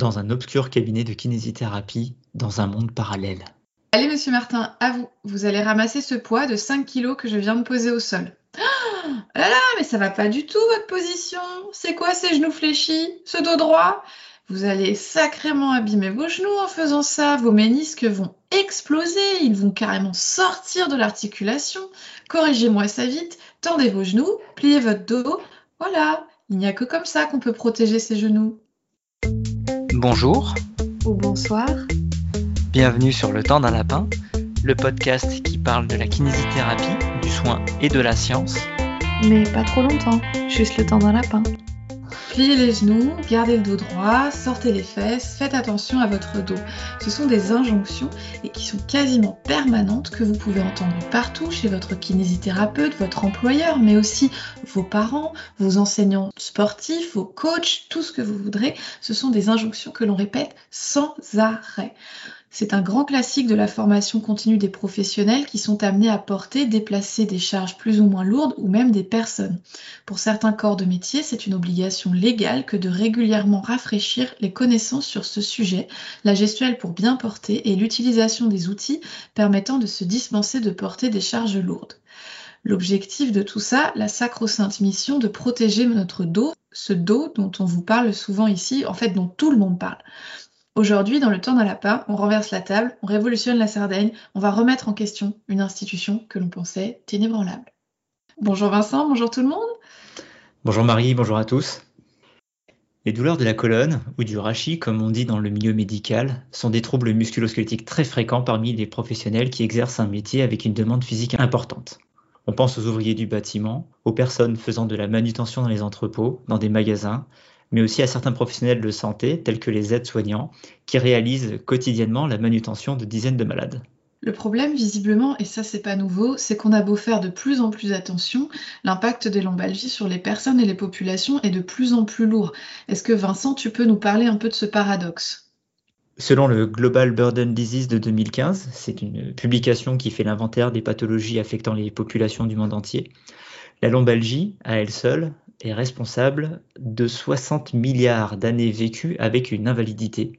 dans un obscur cabinet de kinésithérapie dans un monde parallèle. Allez, monsieur Martin, à vous. Vous allez ramasser ce poids de 5 kilos que je viens de poser au sol. Oh là là, mais ça va pas du tout votre position. C'est quoi ces genoux fléchis? Ce dos droit? Vous allez sacrément abîmer vos genoux en faisant ça. Vos ménisques vont exploser. Ils vont carrément sortir de l'articulation. Corrigez-moi ça vite. Tendez vos genoux, pliez votre dos. Voilà, il n'y a que comme ça qu'on peut protéger ses genoux. Bonjour. Ou bonsoir. Bienvenue sur Le Temps d'un Lapin, le podcast qui parle de la kinésithérapie, du soin et de la science. Mais pas trop longtemps, juste le temps d'un lapin. Pliez les genoux, gardez le dos droit, sortez les fesses, faites attention à votre dos. Ce sont des injonctions et qui sont quasiment permanentes que vous pouvez entendre partout chez votre kinésithérapeute, votre employeur, mais aussi vos parents, vos enseignants sportifs, vos coachs, tout ce que vous voudrez. Ce sont des injonctions que l'on répète sans arrêt. C'est un grand classique de la formation continue des professionnels qui sont amenés à porter, déplacer des charges plus ou moins lourdes ou même des personnes. Pour certains corps de métier, c'est une obligation légale que de régulièrement rafraîchir les connaissances sur ce sujet, la gestuelle pour bien porter et l'utilisation des outils permettant de se dispenser de porter des charges lourdes. L'objectif de tout ça, la sacro-sainte mission de protéger notre dos, ce dos dont on vous parle souvent ici, en fait dont tout le monde parle. Aujourd'hui, dans le temps d'un lapin, on renverse la table, on révolutionne la Sardaigne, on va remettre en question une institution que l'on pensait inébranlable. Bonjour Vincent, bonjour tout le monde. Bonjour Marie, bonjour à tous. Les douleurs de la colonne ou du rachis, comme on dit dans le milieu médical, sont des troubles musculosquelettiques très fréquents parmi les professionnels qui exercent un métier avec une demande physique importante. On pense aux ouvriers du bâtiment, aux personnes faisant de la manutention dans les entrepôts, dans des magasins, mais aussi à certains professionnels de santé, tels que les aides-soignants, qui réalisent quotidiennement la manutention de dizaines de malades. Le problème, visiblement, et ça c'est pas nouveau, c'est qu'on a beau faire de plus en plus attention, l'impact des lombalgies sur les personnes et les populations est de plus en plus lourd. Est-ce que Vincent, tu peux nous parler un peu de ce paradoxe? Selon le Global Burden Disease de 2015, c'est une publication qui fait l'inventaire des pathologies affectant les populations du monde entier, la lombalgie, à elle seule, est responsable de 60 milliards d'années vécues avec une invalidité.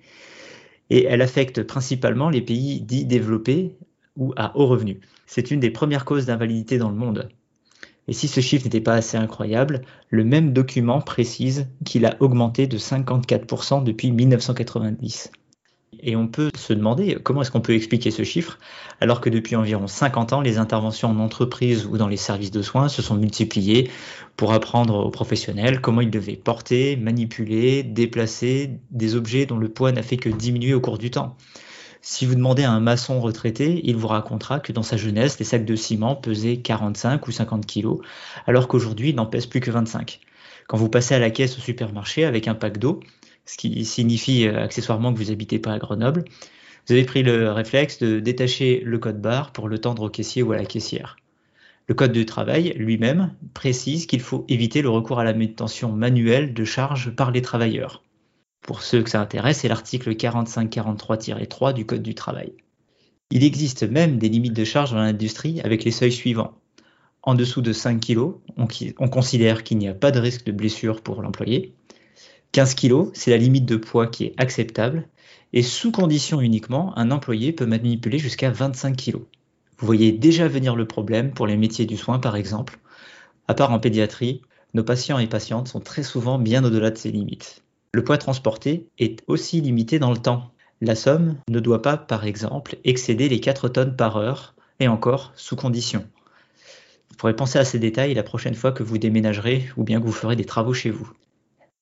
Et elle affecte principalement les pays dits développés ou à haut revenu. C'est une des premières causes d'invalidité dans le monde. Et si ce chiffre n'était pas assez incroyable, le même document précise qu'il a augmenté de 54% depuis 1990. Et on peut se demander comment est-ce qu'on peut expliquer ce chiffre alors que depuis environ 50 ans, les interventions en entreprise ou dans les services de soins se sont multipliées pour apprendre aux professionnels comment ils devaient porter, manipuler, déplacer des objets dont le poids n'a fait que diminuer au cours du temps. Si vous demandez à un maçon retraité, il vous racontera que dans sa jeunesse, les sacs de ciment pesaient 45 ou 50 kilos, alors qu'aujourd'hui, ils n'en pèsent plus que 25. Quand vous passez à la caisse au supermarché avec un pack d'eau, ce qui signifie euh, accessoirement que vous n'habitez pas à Grenoble, vous avez pris le réflexe de détacher le code barre pour le tendre au caissier ou à la caissière. Le code du travail lui-même précise qu'il faut éviter le recours à la manutention manuelle de charges par les travailleurs. Pour ceux que ça intéresse, c'est l'article 4543-3 du Code du travail. Il existe même des limites de charge dans l'industrie avec les seuils suivants. En dessous de 5 kg, on considère qu'il n'y a pas de risque de blessure pour l'employé. 15 kg, c'est la limite de poids qui est acceptable. Et sous condition uniquement, un employé peut manipuler jusqu'à 25 kg. Vous voyez déjà venir le problème pour les métiers du soin, par exemple. À part en pédiatrie, nos patients et patientes sont très souvent bien au-delà de ces limites. Le poids transporté est aussi limité dans le temps. La somme ne doit pas, par exemple, excéder les 4 tonnes par heure, et encore sous condition. Vous pourrez penser à ces détails la prochaine fois que vous déménagerez ou bien que vous ferez des travaux chez vous.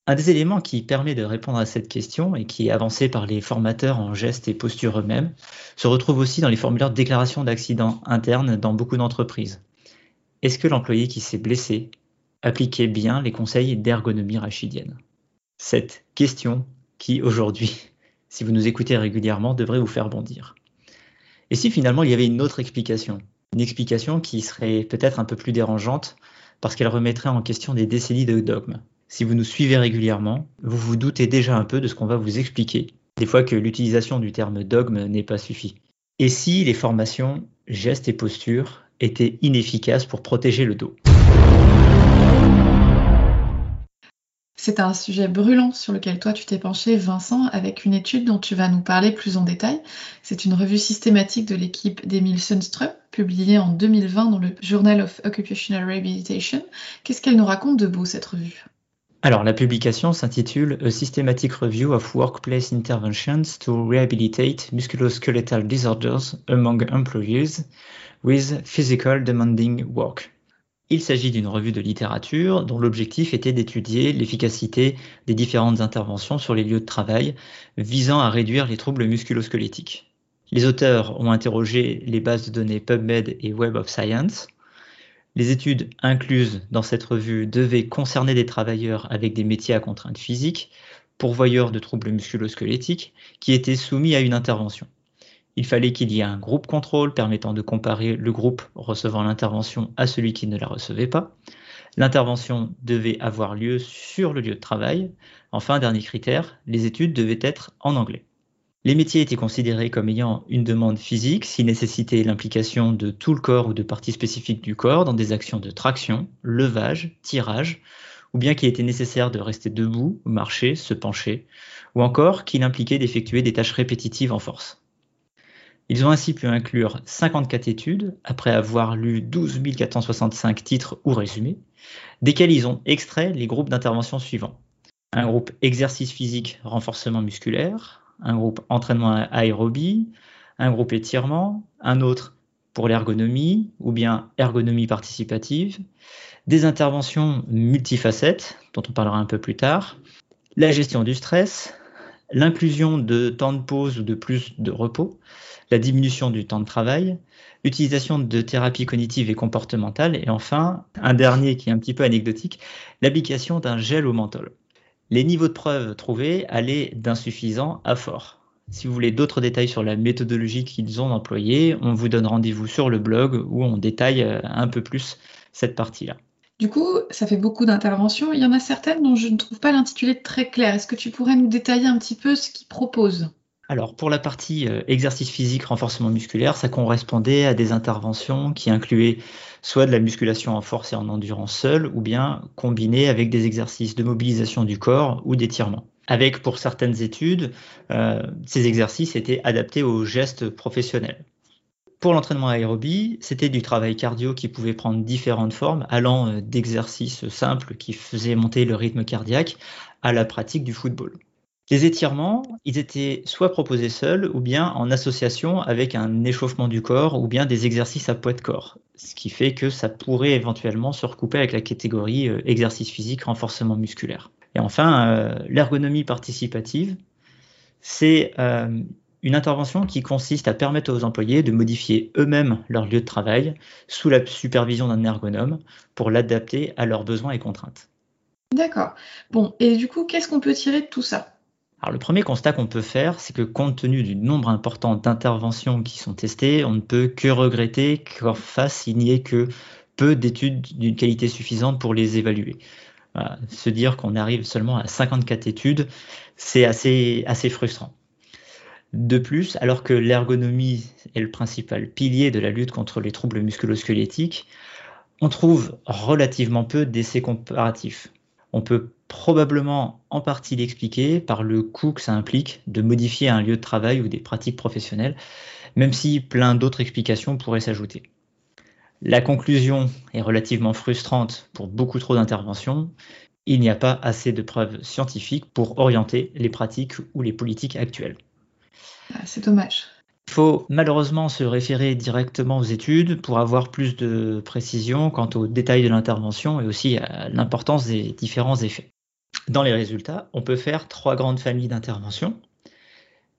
Un des éléments qui permet de répondre à cette question et qui est avancé par les formateurs en gestes et postures eux-mêmes se retrouve aussi dans les formulaires de déclaration d'accident interne dans beaucoup d'entreprises. Est-ce que l'employé qui s'est blessé appliquait bien les conseils d'ergonomie rachidienne? Cette question qui aujourd'hui, si vous nous écoutez régulièrement, devrait vous faire bondir. Et si finalement il y avait une autre explication? Une explication qui serait peut-être un peu plus dérangeante parce qu'elle remettrait en question des décennies de dogmes si vous nous suivez régulièrement, vous vous doutez déjà un peu de ce qu'on va vous expliquer, des fois que l'utilisation du terme dogme n'est pas suffit. Et si les formations gestes et postures étaient inefficaces pour protéger le dos? C'est un sujet brûlant sur lequel toi tu t'es penché, Vincent, avec une étude dont tu vas nous parler plus en détail. C'est une revue systématique de l'équipe d'Emile Sundström, publiée en 2020 dans le Journal of Occupational Rehabilitation. Qu'est-ce qu'elle nous raconte de beau, cette revue? Alors, la publication s'intitule A Systematic Review of Workplace Interventions to Rehabilitate Musculoskeletal Disorders Among Employees with Physical Demanding Work. Il s'agit d'une revue de littérature dont l'objectif était d'étudier l'efficacité des différentes interventions sur les lieux de travail visant à réduire les troubles musculosquelettiques. Les auteurs ont interrogé les bases de données PubMed et Web of Science. Les études incluses dans cette revue devaient concerner des travailleurs avec des métiers à contraintes physiques, pourvoyeurs de troubles musculosquelettiques, qui étaient soumis à une intervention. Il fallait qu'il y ait un groupe contrôle permettant de comparer le groupe recevant l'intervention à celui qui ne la recevait pas. L'intervention devait avoir lieu sur le lieu de travail. Enfin, dernier critère, les études devaient être en anglais. Les métiers étaient considérés comme ayant une demande physique s'ils nécessitaient l'implication de tout le corps ou de parties spécifiques du corps dans des actions de traction, levage, tirage, ou bien qu'il était nécessaire de rester debout, marcher, se pencher, ou encore qu'il impliquait d'effectuer des tâches répétitives en force. Ils ont ainsi pu inclure 54 études, après avoir lu 12 465 titres ou résumés, desquels ils ont extrait les groupes d'intervention suivants. Un groupe exercice physique, renforcement musculaire, un groupe entraînement aérobie, un groupe étirement, un autre pour l'ergonomie ou bien ergonomie participative, des interventions multifacettes, dont on parlera un peu plus tard, la gestion du stress, l'inclusion de temps de pause ou de plus de repos, la diminution du temps de travail, l'utilisation de thérapies cognitives et comportementales, et enfin, un dernier qui est un petit peu anecdotique, l'application d'un gel au menthol. Les niveaux de preuves trouvés allaient d'insuffisant à fort. Si vous voulez d'autres détails sur la méthodologie qu'ils ont employée, on vous donne rendez-vous sur le blog où on détaille euh, un peu plus cette partie-là. Du coup, ça fait beaucoup d'interventions. Il y en a certaines dont je ne trouve pas l'intitulé très clair. Est-ce que tu pourrais nous détailler un petit peu ce qu'ils proposent? Alors pour la partie euh, exercice physique, renforcement musculaire, ça correspondait à des interventions qui incluaient soit de la musculation en force et en endurance seule, ou bien combinées avec des exercices de mobilisation du corps ou d'étirement. Avec pour certaines études, euh, ces exercices étaient adaptés aux gestes professionnels. Pour l'entraînement aérobie, c'était du travail cardio qui pouvait prendre différentes formes, allant euh, d'exercices simples qui faisaient monter le rythme cardiaque à la pratique du football. Les étirements, ils étaient soit proposés seuls ou bien en association avec un échauffement du corps ou bien des exercices à poids de corps. Ce qui fait que ça pourrait éventuellement se recouper avec la catégorie euh, exercice physique, renforcement musculaire. Et enfin, euh, l'ergonomie participative, c'est euh, une intervention qui consiste à permettre aux employés de modifier eux-mêmes leur lieu de travail sous la supervision d'un ergonome pour l'adapter à leurs besoins et contraintes. D'accord. Bon, et du coup, qu'est-ce qu'on peut tirer de tout ça? Alors le premier constat qu'on peut faire, c'est que compte tenu du nombre important d'interventions qui sont testées, on ne peut que regretter qu'en face, il n'y ait que peu d'études d'une qualité suffisante pour les évaluer. Se dire qu'on arrive seulement à 54 études, c'est assez, frustrant. De plus, alors que l'ergonomie est le principal pilier de la lutte contre les troubles musculosquelettiques, on trouve relativement peu d'essais comparatifs. On peut probablement en partie l'expliquer par le coût que ça implique de modifier un lieu de travail ou des pratiques professionnelles, même si plein d'autres explications pourraient s'ajouter. La conclusion est relativement frustrante pour beaucoup trop d'interventions. Il n'y a pas assez de preuves scientifiques pour orienter les pratiques ou les politiques actuelles. Ah, c'est dommage. Il faut malheureusement se référer directement aux études pour avoir plus de précision quant aux détails de l'intervention et aussi à l'importance des différents effets. Dans les résultats, on peut faire trois grandes familles d'interventions.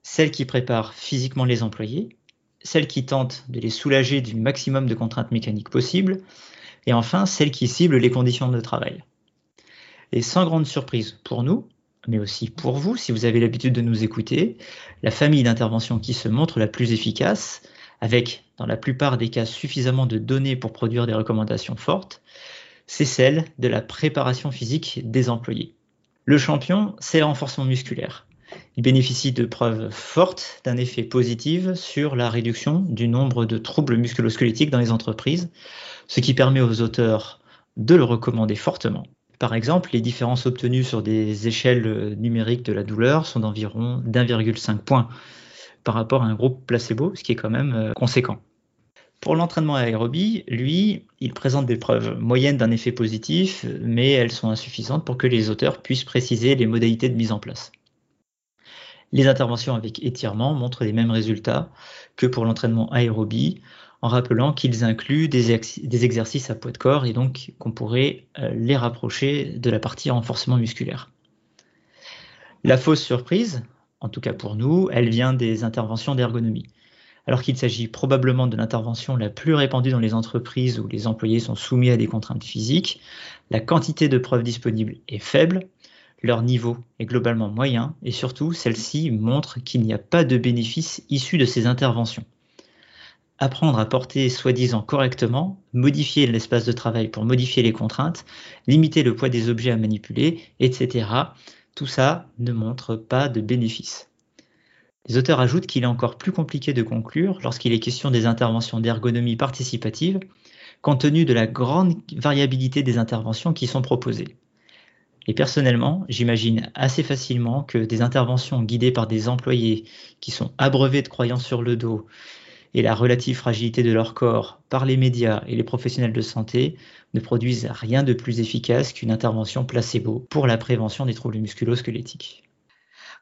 Celles qui préparent physiquement les employés, celles qui tentent de les soulager du maximum de contraintes mécaniques possibles, et enfin celles qui ciblent les conditions de travail. Et sans grande surprise pour nous, mais aussi pour vous, si vous avez l'habitude de nous écouter, la famille d'intervention qui se montre la plus efficace, avec dans la plupart des cas suffisamment de données pour produire des recommandations fortes, c'est celle de la préparation physique des employés. Le champion, c'est le renforcement musculaire. Il bénéficie de preuves fortes d'un effet positif sur la réduction du nombre de troubles musculosquelettiques dans les entreprises, ce qui permet aux auteurs de le recommander fortement. Par exemple, les différences obtenues sur des échelles numériques de la douleur sont d'environ d'1,5 point par rapport à un groupe placebo, ce qui est quand même euh, conséquent. Pour l'entraînement aérobie, lui, il présente des preuves moyennes d'un effet positif, mais elles sont insuffisantes pour que les auteurs puissent préciser les modalités de mise en place. Les interventions avec étirement montrent les mêmes résultats que pour l'entraînement aérobie, en rappelant qu'ils incluent des, exercices à poids de corps et donc qu'on pourrait euh, les rapprocher de la partie renforcement musculaire. La fausse surprise, en tout cas pour nous, elle vient des interventions d'ergonomie. Alors qu'il s'agit probablement de l'intervention la plus répandue dans les entreprises où les employés sont soumis à des contraintes physiques, la quantité de preuves disponibles est faible, leur niveau est globalement moyen et surtout celle-ci montre qu'il n'y a pas de bénéfice issu de ces interventions apprendre à porter soi-disant correctement, modifier l'espace de travail pour modifier les contraintes, limiter le poids des objets à manipuler, etc. Tout ça ne montre pas de bénéfice. Les auteurs ajoutent qu'il est encore plus compliqué de conclure lorsqu'il est question des interventions d'ergonomie participative, compte tenu de la grande variabilité des interventions qui sont proposées. Et personnellement, j'imagine assez facilement que des interventions guidées par des employés qui sont abreuvés de croyances sur le dos et la relative fragilité de leur corps par les médias et les professionnels de santé ne produisent rien de plus efficace qu'une intervention placebo pour la prévention des troubles musculo-squelettiques.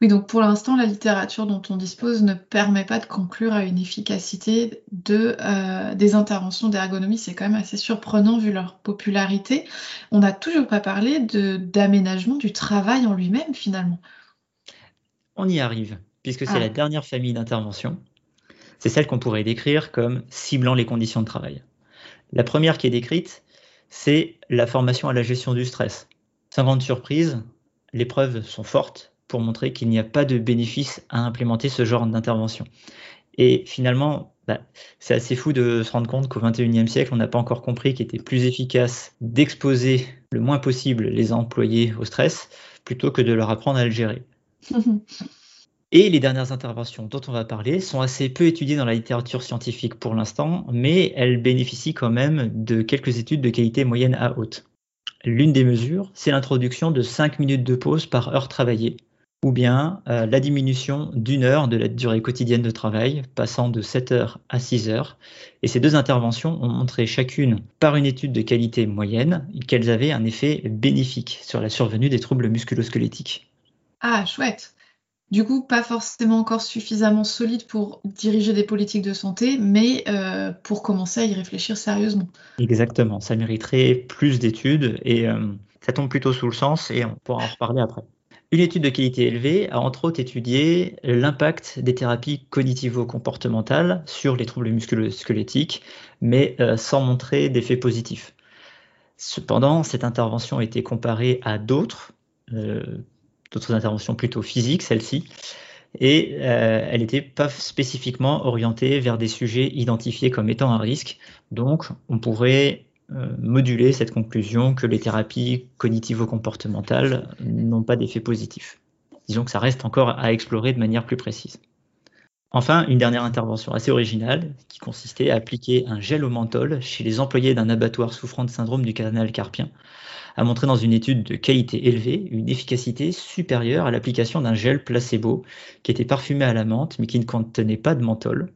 Oui, donc pour l'instant, la littérature dont on dispose ne permet pas de conclure à une efficacité de, euh, des interventions d'ergonomie. C'est quand même assez surprenant vu leur popularité. On n'a toujours pas parlé d'aménagement du travail en lui-même finalement. On y arrive, puisque c'est ah. la dernière famille d'interventions c'est celle qu'on pourrait décrire comme ciblant les conditions de travail. La première qui est décrite, c'est la formation à la gestion du stress. Sans grande surprise, les preuves sont fortes pour montrer qu'il n'y a pas de bénéfice à implémenter ce genre d'intervention. Et finalement, bah, c'est assez fou de se rendre compte qu'au XXIe siècle, on n'a pas encore compris qu'il était plus efficace d'exposer le moins possible les employés au stress plutôt que de leur apprendre à le gérer. Et les dernières interventions dont on va parler sont assez peu étudiées dans la littérature scientifique pour l'instant, mais elles bénéficient quand même de quelques études de qualité moyenne à haute. L'une des mesures, c'est l'introduction de 5 minutes de pause par heure travaillée, ou bien euh, la diminution d'une heure de la durée quotidienne de travail, passant de 7 heures à 6 heures. Et ces deux interventions ont montré chacune, par une étude de qualité moyenne, qu'elles avaient un effet bénéfique sur la survenue des troubles musculosquelettiques. Ah, chouette du coup, pas forcément encore suffisamment solide pour diriger des politiques de santé, mais euh, pour commencer à y réfléchir sérieusement. Exactement, ça mériterait plus d'études et euh, ça tombe plutôt sous le sens et on pourra en reparler après. Une étude de qualité élevée a entre autres étudié l'impact des thérapies cognitivo-comportementales sur les troubles musculo-squelettiques, mais euh, sans montrer d'effet positif. Cependant, cette intervention a été comparée à d'autres d'autres interventions plutôt physiques, celle-ci. Et euh, elle n'était pas spécifiquement orientée vers des sujets identifiés comme étant un risque. Donc, on pourrait euh, moduler cette conclusion que les thérapies cognitivo-comportementales n'ont pas d'effet positif. Disons que ça reste encore à explorer de manière plus précise. Enfin, une dernière intervention assez originale qui consistait à appliquer un gel au menthol chez les employés d'un abattoir souffrant de syndrome du canal carpien a montré dans une étude de qualité élevée une efficacité supérieure à l'application d'un gel placebo qui était parfumé à la menthe mais qui ne contenait pas de menthol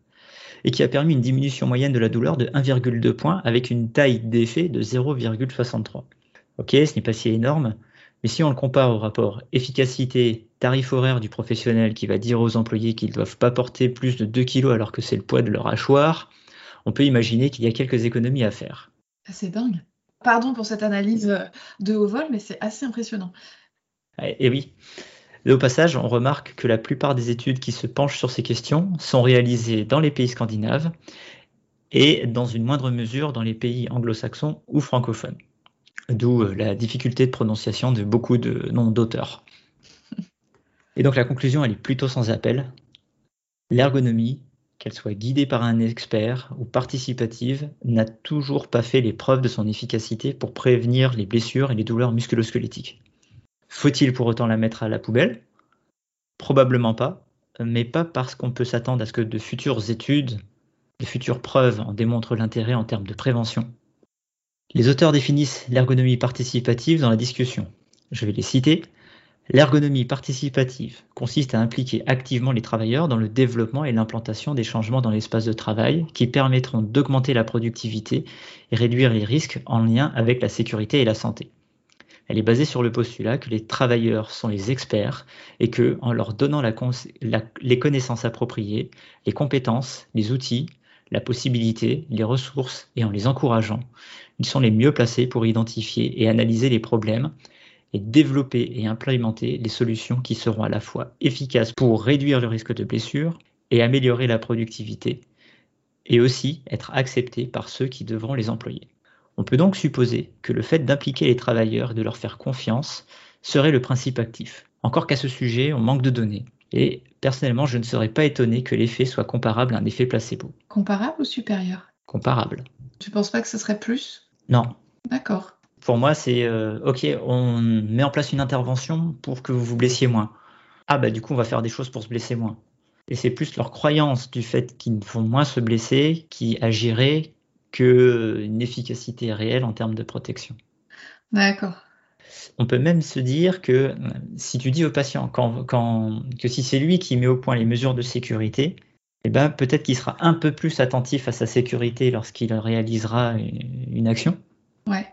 et qui a permis une diminution moyenne de la douleur de 1,2 points avec une taille d'effet de 0,63. Ok, ce n'est pas si énorme, mais si on le compare au rapport efficacité tarif horaire du professionnel qui va dire aux employés qu'ils ne doivent pas porter plus de 2 kg alors que c'est le poids de leur hachoir, on peut imaginer qu'il y a quelques économies à faire. C'est dingue. Pardon pour cette analyse de haut vol, mais c'est assez impressionnant. Et oui. Au passage, on remarque que la plupart des études qui se penchent sur ces questions sont réalisées dans les pays scandinaves et dans une moindre mesure dans les pays anglo-saxons ou francophones. D'où euh, la difficulté de prononciation de beaucoup de noms d'auteurs. Et donc la conclusion, elle est plutôt sans appel. L'ergonomie qu'elle soit guidée par un expert ou participative, n'a toujours pas fait les preuves de son efficacité pour prévenir les blessures et les douleurs musculosquelettiques. Faut-il pour autant la mettre à la poubelle? Probablement pas, mais pas parce qu'on peut s'attendre à ce que de futures études, de futures preuves en démontrent l'intérêt en termes de prévention. Les auteurs définissent l'ergonomie participative dans la discussion. Je vais les citer. L'ergonomie participative consiste à impliquer activement les travailleurs dans le développement et l'implantation des changements dans l'espace de travail qui permettront d'augmenter la productivité et réduire les risques en lien avec la sécurité et la santé. Elle est basée sur le postulat que les travailleurs sont les experts et que, en leur donnant les connaissances appropriées, les compétences, les outils, la possibilité, les ressources et en les encourageant, ils sont les mieux placés pour identifier et analyser les problèmes et développer et implémenter les solutions qui seront à la fois efficaces pour réduire le risque de blessure et améliorer la productivité, et aussi être acceptés par ceux qui devront les employer. On peut donc supposer que le fait d'impliquer les travailleurs et de leur faire confiance serait le principe actif. Encore qu'à ce sujet, on manque de données. Et personnellement, je ne serais pas étonné que l'effet soit comparable à un effet placebo. Comparable ou supérieur? Comparable. Tu penses pas que ce serait plus? Non. D'accord pour moi, c'est euh, OK, on met en place une intervention pour que vous vous blessiez moins. Ah, bah, du coup, on va faire des choses pour se blesser moins. Et c'est plus leur croyance du fait qu'ils vont moins se blesser qui agirait qu'une efficacité réelle en termes de protection. D'accord. On peut même se dire que si tu dis au patient que si c'est lui qui met au point les mesures de sécurité, eh ben, peut-être qu'il sera un peu plus attentif à sa sécurité lorsqu'il réalisera une action. Ouais.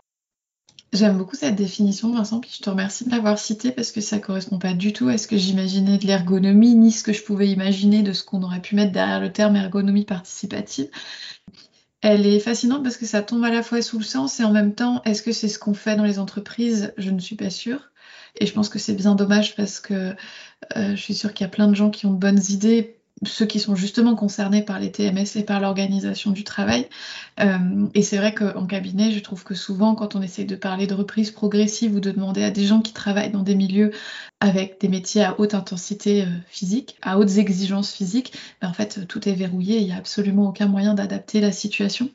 J'aime beaucoup cette définition, Vincent, puis je te remercie de l'avoir citée parce que ça correspond pas du tout à ce que j'imaginais de l'ergonomie, ni ce que je pouvais imaginer de ce qu'on aurait pu mettre derrière le terme ergonomie participative. Elle est fascinante parce que ça tombe à la fois sous le sens et en même temps, est-ce que c'est ce qu'on fait dans les entreprises? Je ne suis pas sûre. Et je pense que c'est bien dommage parce que euh, je suis sûre qu'il y a plein de gens qui ont de bonnes idées ceux qui sont justement concernés par les TMS et par l'organisation du travail. Euh, et c'est vrai qu'en cabinet, je trouve que souvent, quand on essaie de parler de reprise progressive ou de demander à des gens qui travaillent dans des milieux avec des métiers à haute intensité euh, physique, à hautes exigences physiques, ben en fait, tout est verrouillé, il n'y a absolument aucun moyen d'adapter la situation.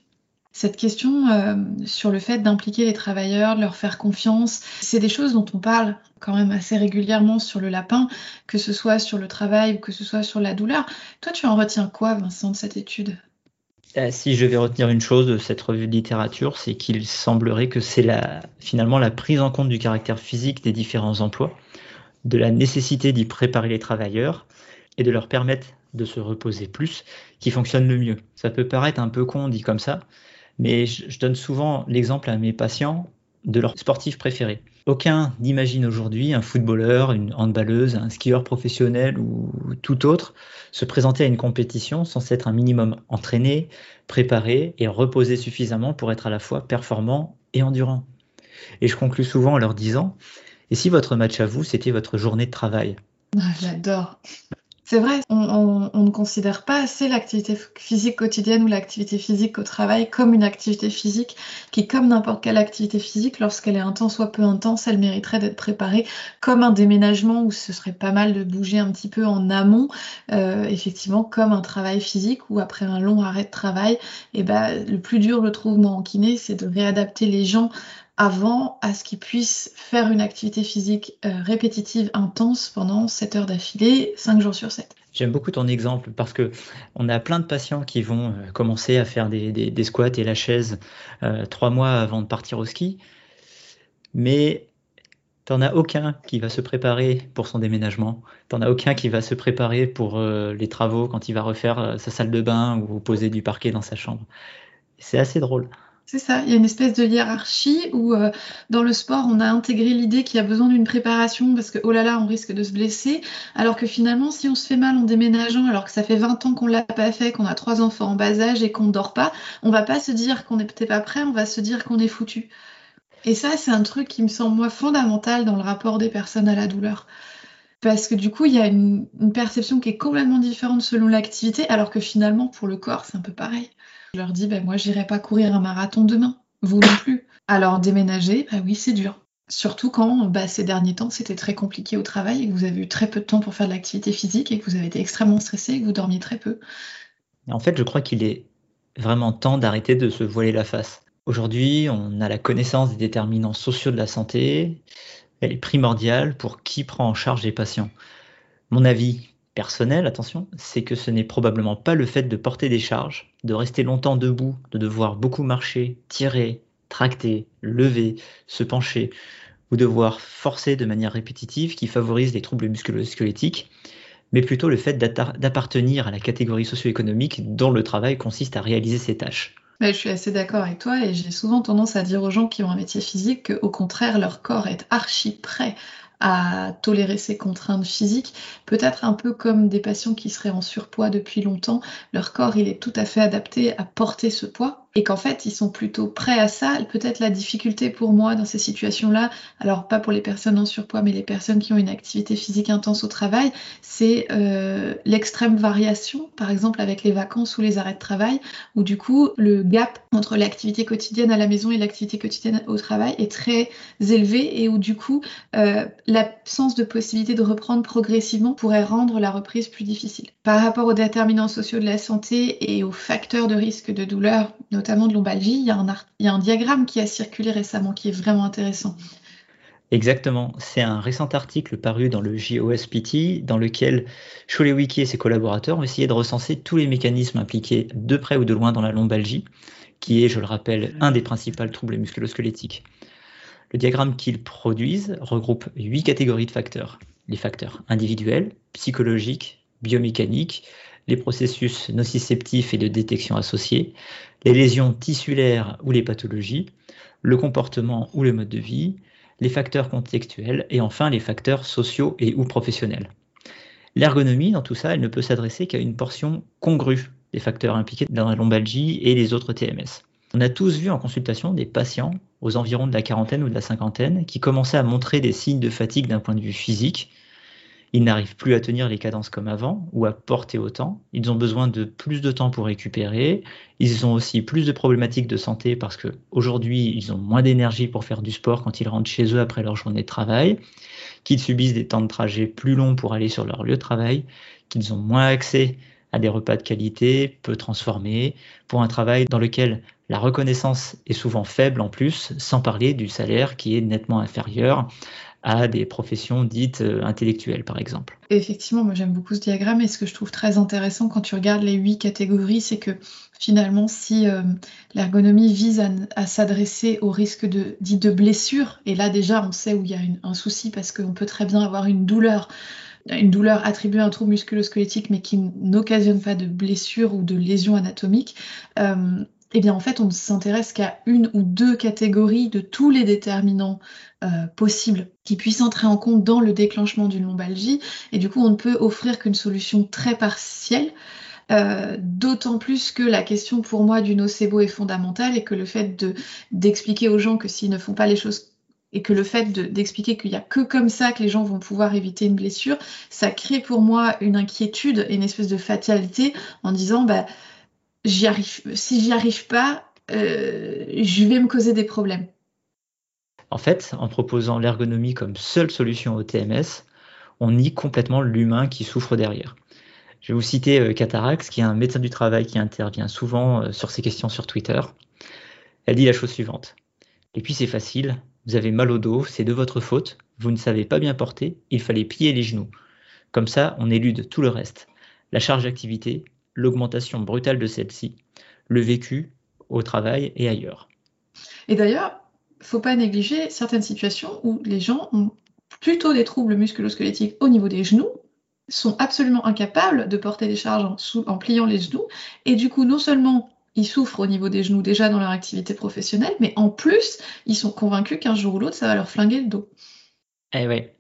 Cette question euh, sur le fait d'impliquer les travailleurs, de leur faire confiance, c'est des choses dont on parle quand même assez régulièrement sur le lapin, que ce soit sur le travail ou que ce soit sur la douleur. Toi, tu en retiens quoi, Vincent, de cette étude? Euh, si je vais retenir une chose de cette revue de littérature, c'est qu'il semblerait que c'est finalement la prise en compte du caractère physique des différents emplois, de la nécessité d'y préparer les travailleurs et de leur permettre de se reposer plus qui fonctionne le mieux. Ça peut paraître un peu con dit comme ça, mais je, donne souvent l'exemple à mes patients de leur sportif préféré. Aucun n'imagine aujourd'hui un footballeur, une handballeuse, un skieur professionnel ou tout autre se présenter à une compétition sans s'être un minimum entraîné, préparé et reposé suffisamment pour être à la fois performant et endurant. Et je conclus souvent en leur disant, et si votre match à vous, c'était votre journée de travail? Ah, J'adore. C'est vrai, on, ne considère pas assez l'activité physique quotidienne ou l'activité physique au travail comme une activité physique qui, comme n'importe quelle activité physique, lorsqu'elle est intense ou peu intense, elle mériterait d'être préparée comme un déménagement où ce serait pas mal de bouger un petit peu en amont, euh, effectivement comme un travail physique où après un long arrêt de travail, et eh ben, le plus dur, je trouve, moi en kiné, c'est de réadapter les gens avant à ce qu'ils puissent faire une activité physique euh, répétitive intense pendant 7 heures d'affilée, 5 jours sur 7. J'aime beaucoup ton exemple parce que on a plein de patients qui vont euh, commencer à faire des, squats et la chaise euh, trois mois avant de partir au ski, mais t'en as aucun qui va se préparer pour son déménagement, t'en as aucun qui va se préparer pour les travaux quand il va refaire sa salle de bain ou poser du parquet dans sa chambre. C'est assez drôle. C'est ça, il y a une espèce de hiérarchie où euh, dans le sport, on a intégré l'idée qu'il y a besoin d'une préparation parce que oh là là, on risque de se blesser, alors que finalement, si on se fait mal en déménageant, alors que ça fait 20 ans qu'on l'a pas fait, qu'on a trois enfants en bas âge et qu'on ne dort pas, on va pas se dire qu'on n'est peut-être pas prêt, on va se dire qu'on est foutu. Et ça, c'est un truc qui me semble moi fondamental dans le rapport des personnes à la douleur. Parce que du coup, il y a une perception qui est complètement différente selon l'activité, alors que finalement, pour le corps, c'est un peu pareil. Je leur dis, ben, moi, j'irai pas courir un marathon demain, vous non plus. Alors, déménager, bah oui, c'est dur. Surtout quand bah, ces derniers temps, c'était très compliqué au travail et que vous avez eu très peu de temps pour faire de l'activité physique et que vous avez été extrêmement stressé et que vous dormiez très peu. En fait, je crois qu'il est vraiment temps d'arrêter de se voiler la face. Aujourd'hui, on a la connaissance des déterminants sociaux de la santé. Elle est primordiale pour qui prend en charge les patients. Mon avis, personnel, attention, c'est que ce n'est probablement pas le fait de porter des charges, de rester longtemps debout, de devoir beaucoup marcher, tirer, tracter, lever, se pencher ou devoir forcer de manière répétitive qui favorise les troubles musculo-squelettiques, mais plutôt le fait d'appartenir à la catégorie socio-économique dont le travail consiste à réaliser ces tâches. Je suis assez d'accord avec toi et j'ai souvent tendance à dire aux gens qui ont un métier physique qu'au contraire, leur corps est archi prêt à tolérer ces contraintes physiques. Peut-être un peu comme des patients qui seraient en surpoids depuis longtemps, leur corps il est tout à fait adapté à porter ce poids et qu'en fait ils sont plutôt prêts à ça. Peut-être la difficulté pour moi dans ces situations-là, alors pas pour les personnes en surpoids, mais les personnes qui ont une activité physique intense au travail, c'est euh, l'extrême variation, par exemple avec les vacances ou les arrêts de travail, où du coup le gap entre l'activité quotidienne à la maison et l'activité quotidienne au travail est très élevé et où du coup euh, l'absence de possibilité de reprendre progressivement pourrait rendre la reprise plus difficile. Par rapport aux déterminants sociaux de la santé et aux facteurs de risque de douleur, notamment notamment de lombalgie, il y, a un diagramme qui a circulé récemment qui est vraiment intéressant. Exactement. C'est un récent article paru dans le JOSPT dans lequel Cholewicki et ses collaborateurs ont essayé de recenser tous les mécanismes impliqués de près ou de loin dans la lombalgie, qui est, je le rappelle, un des principaux troubles musculo-squelettiques. Le diagramme qu'ils produisent regroupe huit catégories de facteurs. Les facteurs individuels, psychologiques, biomécaniques, les processus nociceptifs et de détection associés, les lésions tissulaires ou les pathologies, le comportement ou le mode de vie, les facteurs contextuels et enfin les facteurs sociaux et ou professionnels. L'ergonomie, dans tout ça, elle ne peut s'adresser qu'à une portion congrue des facteurs impliqués dans la lombalgie et les autres TMS. On a tous vu en consultation des patients aux environs de la quarantaine ou de la cinquantaine qui commençaient à montrer des signes de fatigue d'un point de vue physique, ils n'arrivent plus à tenir les cadences comme avant ou à porter autant. Ils ont besoin de plus de temps pour récupérer. Ils ont aussi plus de problématiques de santé parce qu'aujourd'hui, ils ont moins d'énergie pour faire du sport quand ils rentrent chez eux après leur journée de travail, qu'ils subissent des temps de trajet plus longs pour aller sur leur lieu de travail, qu'ils ont moins accès à des repas de qualité, peu transformés, pour un travail dans lequel la reconnaissance est souvent faible en plus, sans parler du salaire qui est nettement inférieur à des professions dites euh, intellectuelles, par exemple. Effectivement, moi j'aime beaucoup ce diagramme et ce que je trouve très intéressant quand tu regardes les huit catégories, c'est que finalement, si euh, l'ergonomie vise à, s'adresser au risque de, dit de blessure, et là déjà on sait où il y a un souci parce qu'on peut très bien avoir une douleur une douleur attribuée à un trouble musculo-squelettique mais qui n'occasionne pas de blessure ou de lésion anatomique, euh, eh bien en fait on ne s'intéresse qu'à une ou deux catégories de tous les déterminants euh, possibles qui puissent entrer en compte dans le déclenchement d'une lombalgie et du coup on ne peut offrir qu'une solution très partielle. Euh, d'autant plus que la question pour moi du nocebo est fondamentale et que le fait d'expliquer aux gens que s'ils ne font pas les choses et que le fait d'expliquer qu'il n'y a que comme ça que les gens vont pouvoir éviter une blessure, ça crée pour moi une inquiétude et une espèce de fatalité en disant bah, j'y arrive, si j'y arrive pas, euh, je vais me causer des problèmes. En fait, en proposant l'ergonomie comme seule solution au TMS, on nie complètement l'humain qui souffre derrière. Je vais vous citer euh, Catarax, qui est un médecin du travail qui intervient souvent euh, sur ces questions sur Twitter. Elle dit la chose suivante. Et puis c'est facile, vous avez mal au dos, c'est de votre faute, vous ne savez pas bien porter, il fallait plier les genoux. Comme ça, on élude tout le reste. La charge d'activité, l'augmentation brutale de celle-ci, le vécu au travail et ailleurs. Et d'ailleurs, faut pas négliger certaines situations où les gens ont plutôt des troubles musculo-squelettiques au niveau des genoux, sont absolument incapables de porter des charges en, en pliant les genoux, et du coup, non seulement ils souffrent au niveau des genoux déjà dans leur activité professionnelle, mais en plus, ils sont convaincus qu'un jour ou l'autre, ça va leur flinguer le dos. Eh ouais.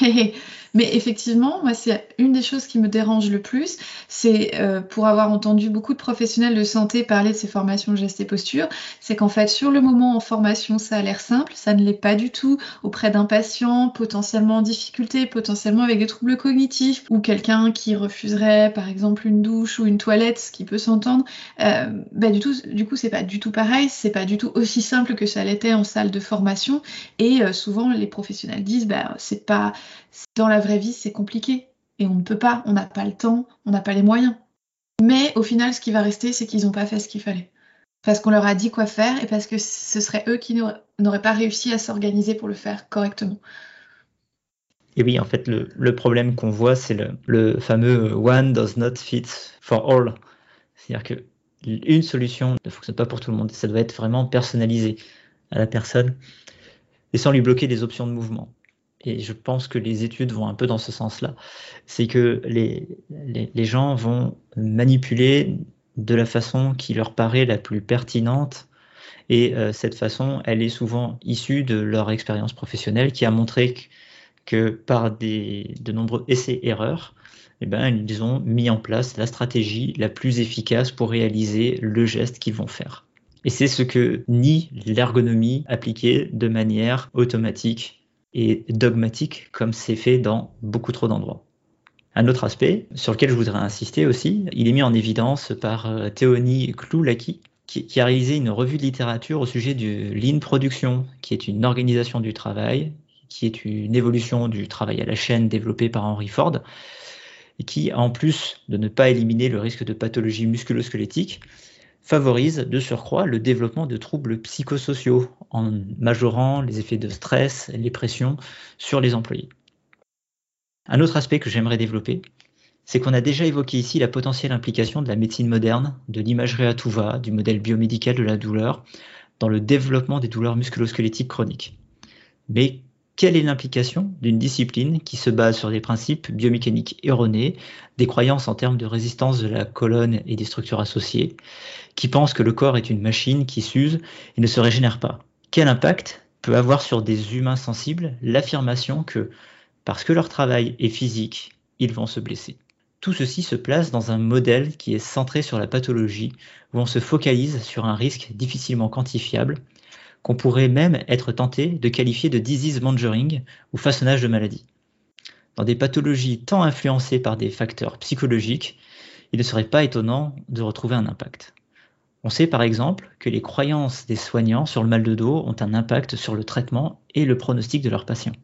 Mais effectivement, moi, c'est une des choses qui me dérange le plus, c'est euh, pour avoir entendu beaucoup de professionnels de santé parler de ces formations gestes et postures, c'est qu'en fait, sur le moment en formation, ça a l'air simple, ça ne l'est pas du tout auprès d'un patient potentiellement en difficulté, potentiellement avec des troubles cognitifs, ou quelqu'un qui refuserait, par exemple, une douche ou une toilette, ce qui peut s'entendre. Euh, bah, du, tout, du coup, c'est pas du tout pareil, c'est pas du tout aussi simple que ça l'était en salle de formation, et euh, souvent, les professionnels disent, bah, c'est pas dans la vraie vie, c'est compliqué. Et on ne peut pas, on n'a pas le temps, on n'a pas les moyens. Mais au final, ce qui va rester, c'est qu'ils n'ont pas fait ce qu'il fallait. Parce qu'on leur a dit quoi faire et parce que ce serait eux qui n'auraient pas réussi à s'organiser pour le faire correctement. Et oui, en fait, le, problème qu'on voit, c'est le, le, fameux one does not fit for all. C'est-à-dire que une solution ne fonctionne pas pour tout le monde. Ça doit être vraiment personnalisé à la personne et sans lui bloquer des options de mouvement. Et je pense que les études vont un peu dans ce sens-là. C'est que les, les, gens vont manipuler de la façon qui leur paraît la plus pertinente. Et euh, cette façon, elle est souvent issue de leur expérience professionnelle qui a montré que, par des, de nombreux essais-erreurs, eh ben, ils ont mis en place la stratégie la plus efficace pour réaliser le geste qu'ils vont faire. Et c'est ce que nie l'ergonomie appliquée de manière automatique et dogmatique, comme c'est fait dans beaucoup trop d'endroits. Un autre aspect sur lequel je voudrais insister aussi, il est mis en évidence par euh, Théonie Kloulaki, qui, qui, a réalisé une revue de littérature au sujet du Lean Production, qui est une organisation du travail, qui est une évolution du travail à la chaîne développée par Henry Ford, et qui, en plus de ne pas éliminer le risque de pathologie musculo-squelettique, favorise de surcroît le développement de troubles psychosociaux en majorant les effets de stress, les pressions sur les employés. Un autre aspect que j'aimerais développer, c'est qu'on a déjà évoqué ici la potentielle implication de la médecine moderne, de l'imagerie à tout du modèle biomédical de la douleur, dans le développement des douleurs musculo-squelettiques chroniques. Mais quelle est l'implication d'une discipline qui se base sur des principes biomécaniques erronés, des croyances en termes de résistance de la colonne et des structures associées, qui pense que le corps est une machine qui s'use et ne se régénère pas? Quel impact peut avoir sur des humains sensibles l'affirmation que, parce que leur travail est physique, ils vont se blesser? Tout ceci se place dans un modèle qui est centré sur la pathologie, où on se focalise sur un risque difficilement quantifiable qu'on pourrait même être tenté de qualifier de disease mongering ou façonnage de maladie. Dans des pathologies tant influencées par des facteurs psychologiques, il ne serait pas étonnant de retrouver un impact. On sait par exemple que les croyances des soignants sur le mal de dos ont un impact sur le traitement et le pronostic de leurs patients.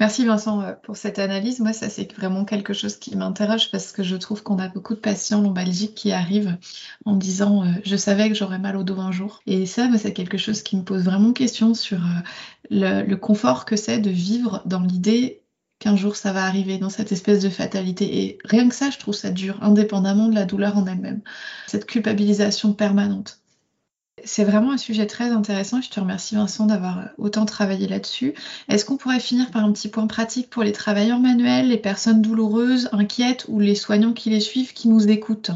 Merci Vincent euh, pour cette analyse. Moi, ça c'est vraiment quelque chose qui m'interroge parce que je trouve qu'on a beaucoup de patients lombalgiques qui arrivent en disant euh, je savais que j'aurais mal au dos un jour. Et ça, c'est quelque chose qui me pose vraiment question sur euh, le, confort que c'est de vivre dans l'idée qu'un jour ça va arriver dans cette espèce de fatalité. Et rien que ça, je trouve ça dur, indépendamment de la douleur en elle-même. Cette culpabilisation permanente. C'est vraiment un sujet très intéressant je te remercie Vincent d'avoir autant travaillé là-dessus. Est-ce qu'on pourrait finir par un petit point pratique pour les travailleurs manuels, les personnes douloureuses, inquiètes ou les soignants qui les suivent, qui nous écoutent?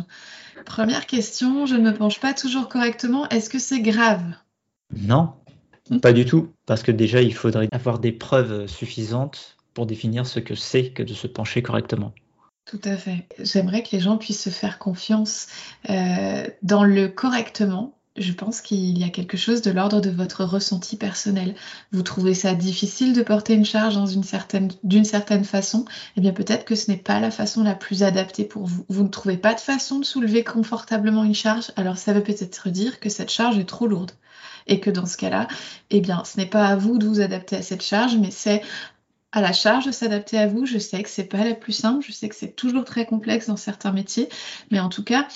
Première question, je ne me penche pas toujours correctement. Est-ce que c'est grave? Non, hmm. pas du tout. Parce que déjà, il faudrait avoir des preuves suffisantes pour définir ce que c'est que de se pencher correctement. Tout à fait. J'aimerais que les gens puissent se faire confiance euh, dans le correctement je pense qu'il y a quelque chose de l'ordre de votre ressenti personnel. Vous trouvez ça difficile de porter une charge d'une certaine, façon? Eh bien peut-être que ce n'est pas la façon la plus adaptée pour vous. Vous ne trouvez pas de façon de soulever confortablement une charge, alors ça veut peut-être dire que cette charge est trop lourde. Et que dans ce cas-là, eh bien ce n'est pas à vous de vous adapter à cette charge, mais c'est à la charge de s'adapter à vous. Je sais que c'est pas la plus simple, je sais que c'est toujours très complexe dans certains métiers, mais en tout cas,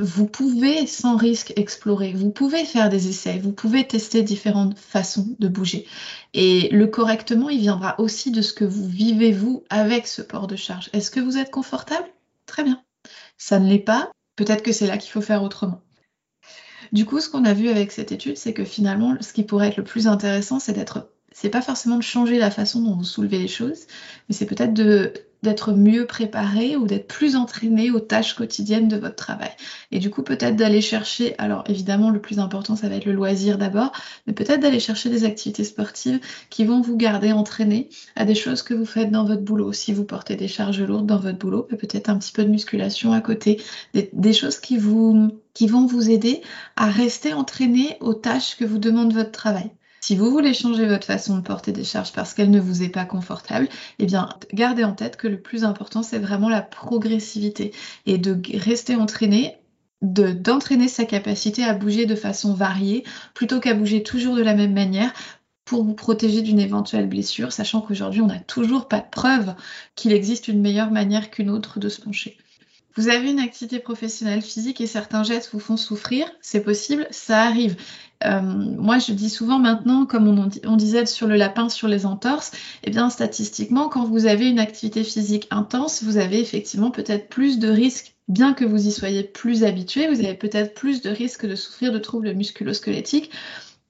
vous pouvez sans risque explorer, vous pouvez faire des essais, vous pouvez tester différentes façons de bouger. Et le correctement, il viendra aussi de ce que vous vivez vous avec ce port de charge. Est-ce que vous êtes confortable? Très bien. Ça ne l'est pas, peut-être que c'est là qu'il faut faire autrement. Du coup, ce qu'on a vu avec cette étude, c'est que finalement, ce qui pourrait être le plus intéressant, c'est d'être c'est pas forcément de changer la façon dont vous soulevez les choses, mais c'est peut-être d'être mieux préparé ou d'être plus entraîné aux tâches quotidiennes de votre travail. Et du coup, peut-être d'aller chercher, alors évidemment, le plus important, ça va être le loisir d'abord, mais peut-être d'aller chercher des activités sportives qui vont vous garder entraîné à des choses que vous faites dans votre boulot. Si vous portez des charges lourdes dans votre boulot, peut-être un petit peu de musculation à côté, des, choses qui qui vont vous aider à rester entraîné aux tâches que vous demande votre travail. Si vous voulez changer votre façon de porter des charges parce qu'elle ne vous est pas confortable, eh bien, gardez en tête que le plus important, c'est vraiment la progressivité et de rester entraîné d'entraîner sa capacité à bouger de façon variée plutôt qu'à bouger toujours de la même manière pour vous protéger d'une éventuelle blessure, sachant qu'aujourd'hui, on n'a toujours pas de preuve qu'il existe une meilleure manière qu'une autre de se pencher. Vous avez une activité professionnelle physique et certains gestes vous font souffrir, c'est possible, ça arrive. Euh, moi, je dis souvent maintenant, comme on, disait sur le lapin, sur les entorses, eh bien, statistiquement, quand vous avez une activité physique intense, vous avez effectivement peut-être plus de risques bien que vous y soyez plus habitué, vous avez peut-être plus de risques de souffrir de troubles musculosquelettiques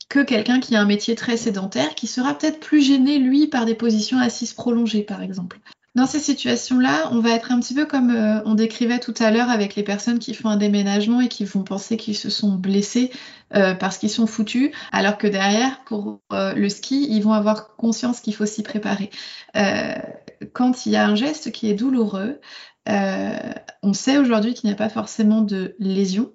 que quelqu'un qui a un métier très sédentaire, qui sera peut-être plus gêné, lui, par des positions assises prolongées, par exemple. Dans ces situations-là, on va être un petit peu comme euh, on décrivait tout à l'heure avec les personnes qui font un déménagement et qui vont penser qu'ils se sont blessés euh, parce qu'ils sont foutus, alors que derrière, pour euh, le ski, ils vont avoir conscience qu'il faut s'y préparer. quand il y a un geste qui est douloureux, on sait aujourd'hui qu'il n'y a pas forcément de lésion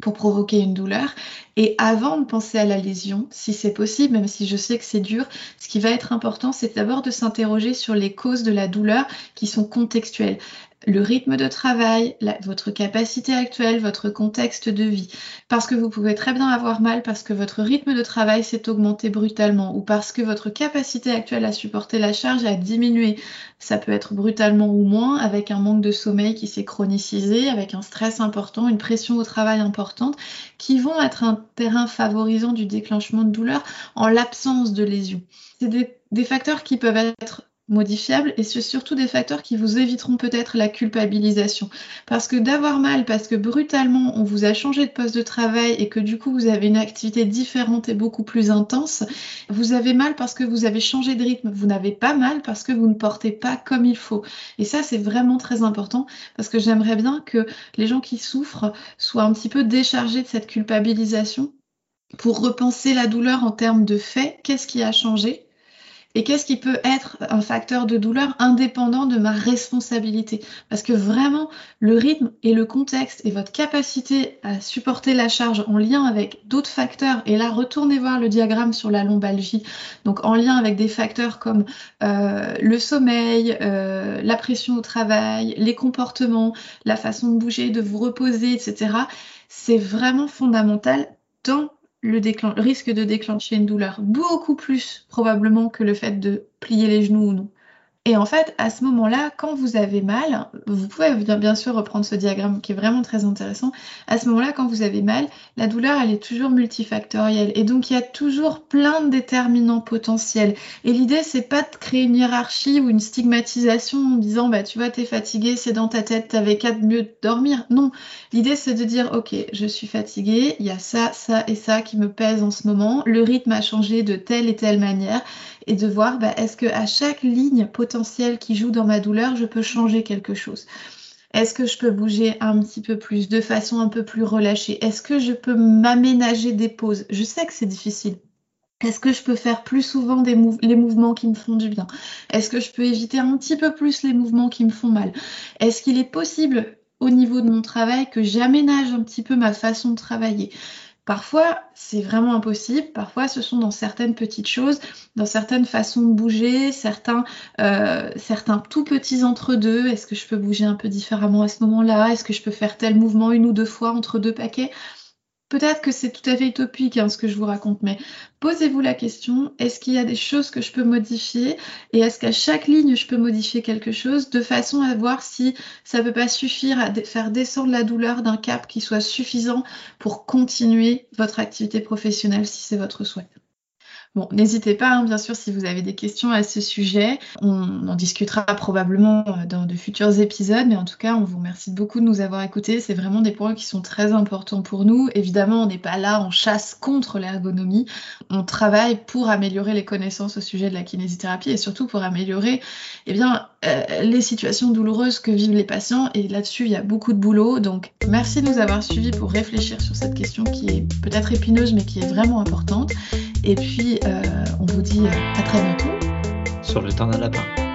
pour provoquer une douleur. Et avant de penser à la lésion, si c'est possible, même si je sais que c'est dur, ce qui va être important, c'est d'abord de s'interroger sur les causes de la douleur qui sont contextuelles le rythme de travail, votre capacité actuelle, votre contexte de vie. Parce que vous pouvez très bien avoir mal parce que votre rythme de travail s'est augmenté brutalement ou parce que votre capacité actuelle à supporter la charge a diminué. Ça peut être brutalement ou moins avec un manque de sommeil qui s'est chronicisé, avec un stress important, une pression au travail importante, qui vont être un terrain favorisant du déclenchement de douleur en l'absence de lésion. C'est des, des facteurs qui peuvent être modifiables et c'est surtout des facteurs qui vous éviteront peut-être la culpabilisation. Parce que d'avoir mal, parce que brutalement on vous a changé de poste de travail et que du coup vous avez une activité différente et beaucoup plus intense, vous avez mal parce que vous avez changé de rythme. Vous n'avez pas mal parce que vous ne portez pas comme il faut. Et ça c'est vraiment très important parce que j'aimerais bien que les gens qui souffrent soient un petit peu déchargés de cette culpabilisation pour repenser la douleur en termes de fait, qu'est-ce qui a changé? Et qu'est-ce qui peut être un facteur de douleur indépendant de ma responsabilité? Parce que vraiment, le rythme et le contexte et votre capacité à supporter la charge en lien avec d'autres facteurs, et là, retournez voir le diagramme sur la lombalgie, donc en lien avec des facteurs comme euh, le sommeil, euh, la pression au travail, les comportements, la façon de bouger, de vous reposer, etc. C'est vraiment fondamental dans le, risque de déclencher une douleur beaucoup plus probablement que le fait de plier les genoux ou non. Et en fait, à ce moment-là, quand vous avez mal, vous pouvez bien, sûr reprendre ce diagramme qui est vraiment très intéressant. À ce moment-là, quand vous avez mal, la douleur, elle est toujours multifactorielle. Et donc, il y a toujours plein de déterminants potentiels. Et l'idée, c'est pas de créer une hiérarchie ou une stigmatisation en disant, bah, tu vois, t'es fatigué, c'est dans ta tête, t'avais qu'à mieux dormir. Non. L'idée, c'est de dire, OK, je suis fatiguée, il y a ça, ça et ça qui me pèse en ce moment. Le rythme a changé de telle et telle manière et de voir bah, est-ce que à chaque ligne potentielle qui joue dans ma douleur, je peux changer quelque chose? Est-ce que je peux bouger un petit peu plus, de façon un peu plus relâchée? Est-ce que je peux m'aménager des pauses? Je sais que c'est difficile. Est-ce que je peux faire plus souvent les mouvements qui me font du bien? Est-ce que je peux éviter un petit peu plus les mouvements qui me font mal? Est-ce qu'il est possible au niveau de mon travail que j'aménage un petit peu ma façon de travailler? Parfois, c'est vraiment impossible. Parfois, ce sont dans certaines petites choses, dans certaines façons de bouger, certains, euh, certains tout petits entre-deux. Est-ce que je peux bouger un peu différemment à ce moment-là? Est-ce que je peux faire tel mouvement une ou deux fois entre deux paquets? Peut-être que c'est tout à fait utopique hein, ce que je vous raconte, mais posez-vous la question, est-ce qu'il y a des choses que je peux modifier et est-ce qu'à chaque ligne je peux modifier quelque chose de façon à voir si ça ne peut pas suffire à faire descendre la douleur d'un cap qui soit suffisant pour continuer votre activité professionnelle si c'est votre souhait? Bon, n'hésitez pas, hein, bien sûr, si vous avez des questions à ce sujet. On en discutera probablement euh, dans de futurs épisodes, mais en tout cas, on vous remercie beaucoup de nous avoir écoutés. C'est vraiment des points qui sont très importants pour nous. Évidemment, on n'est pas là en chasse contre l'ergonomie. On travaille pour améliorer les connaissances au sujet de la kinésithérapie et surtout pour améliorer eh euh, les situations douloureuses que vivent les patients. Et là-dessus, il y a beaucoup de boulot. Donc, merci de nous avoir suivis pour réfléchir sur cette question qui est peut-être épineuse, mais qui est vraiment importante. Et puis, euh, on vous dit à très bientôt. Sur le temps d'un lapin.